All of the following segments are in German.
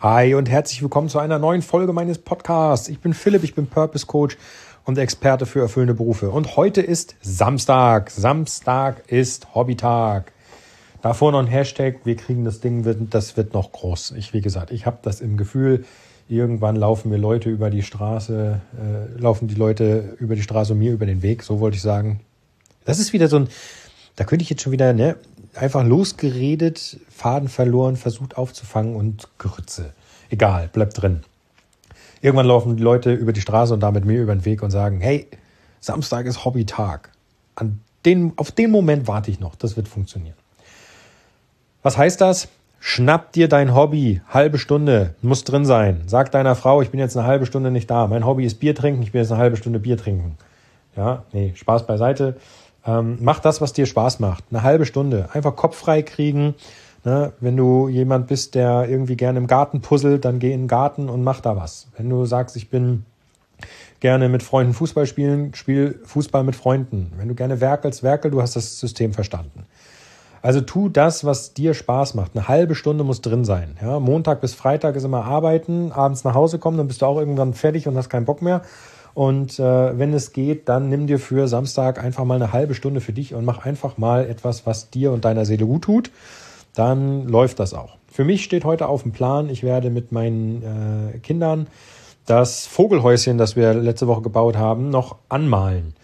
Hi und herzlich willkommen zu einer neuen Folge meines Podcasts. Ich bin Philipp, ich bin Purpose Coach und Experte für erfüllende Berufe. Und heute ist Samstag. Samstag ist Hobbytag. Davor noch ein Hashtag, wir kriegen das Ding, das wird noch groß. Ich, wie gesagt, ich habe das im Gefühl, irgendwann laufen mir Leute über die Straße, äh, laufen die Leute über die Straße und mir über den Weg, so wollte ich sagen. Das ist wieder so ein, da könnte ich jetzt schon wieder, ne, einfach losgeredet, Faden verloren, versucht aufzufangen und Grütze. Egal, bleibt drin. Irgendwann laufen die Leute über die Straße und damit mir über den Weg und sagen, hey, Samstag ist Hobbytag. An den, auf den Moment warte ich noch, das wird funktionieren. Was heißt das? Schnapp dir dein Hobby, halbe Stunde, muss drin sein. Sag deiner Frau, ich bin jetzt eine halbe Stunde nicht da. Mein Hobby ist Bier trinken, ich bin jetzt eine halbe Stunde Bier trinken. Ja, nee, Spaß beiseite. Ähm, mach das, was dir Spaß macht. Eine halbe Stunde. Einfach Kopf frei kriegen. Ne? Wenn du jemand bist, der irgendwie gerne im Garten puzzelt, dann geh in den Garten und mach da was. Wenn du sagst, ich bin gerne mit Freunden Fußball spielen, spiel Fußball mit Freunden. Wenn du gerne werkelst, werkel, du hast das System verstanden. Also tu das, was dir Spaß macht. Eine halbe Stunde muss drin sein. Ja, Montag bis Freitag ist immer arbeiten, abends nach Hause kommen, dann bist du auch irgendwann fertig und hast keinen Bock mehr. Und äh, wenn es geht, dann nimm dir für Samstag einfach mal eine halbe Stunde für dich und mach einfach mal etwas, was dir und deiner Seele gut tut. Dann läuft das auch. Für mich steht heute auf dem Plan, ich werde mit meinen äh, Kindern das Vogelhäuschen, das wir letzte Woche gebaut haben, noch anmalen.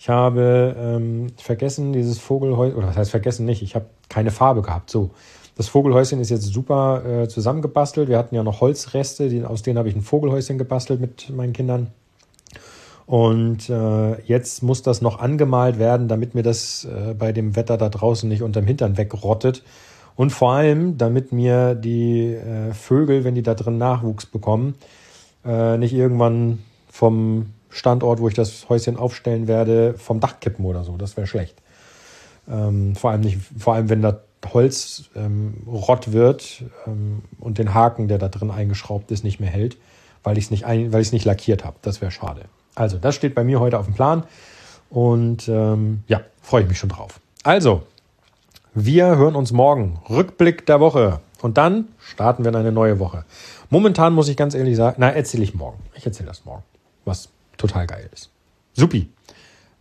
Ich habe ähm, vergessen, dieses Vogelhäuschen, oder das heißt vergessen nicht, ich habe keine Farbe gehabt. So, das Vogelhäuschen ist jetzt super äh, zusammengebastelt. Wir hatten ja noch Holzreste, die, aus denen habe ich ein Vogelhäuschen gebastelt mit meinen Kindern. Und äh, jetzt muss das noch angemalt werden, damit mir das äh, bei dem Wetter da draußen nicht unterm Hintern wegrottet. Und vor allem, damit mir die äh, Vögel, wenn die da drin Nachwuchs bekommen, äh, nicht irgendwann vom Standort, wo ich das Häuschen aufstellen werde, vom Dach kippen oder so. Das wäre schlecht. Ähm, vor allem nicht, vor allem wenn das Holz ähm, rott wird ähm, und den Haken, der da drin eingeschraubt ist, nicht mehr hält, weil ich es nicht, ein, weil ich nicht lackiert habe. Das wäre schade. Also, das steht bei mir heute auf dem Plan. Und ähm, ja, freue ich mich schon drauf. Also, wir hören uns morgen. Rückblick der Woche. Und dann starten wir in eine neue Woche. Momentan muss ich ganz ehrlich sagen, na, erzähle ich morgen. Ich erzähle das morgen. Was total geil ist. Supi.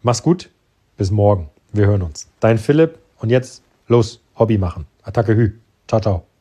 Mach's gut. Bis morgen. Wir hören uns. Dein Philipp. Und jetzt los. Hobby machen. Attacke Hü. Ciao, ciao.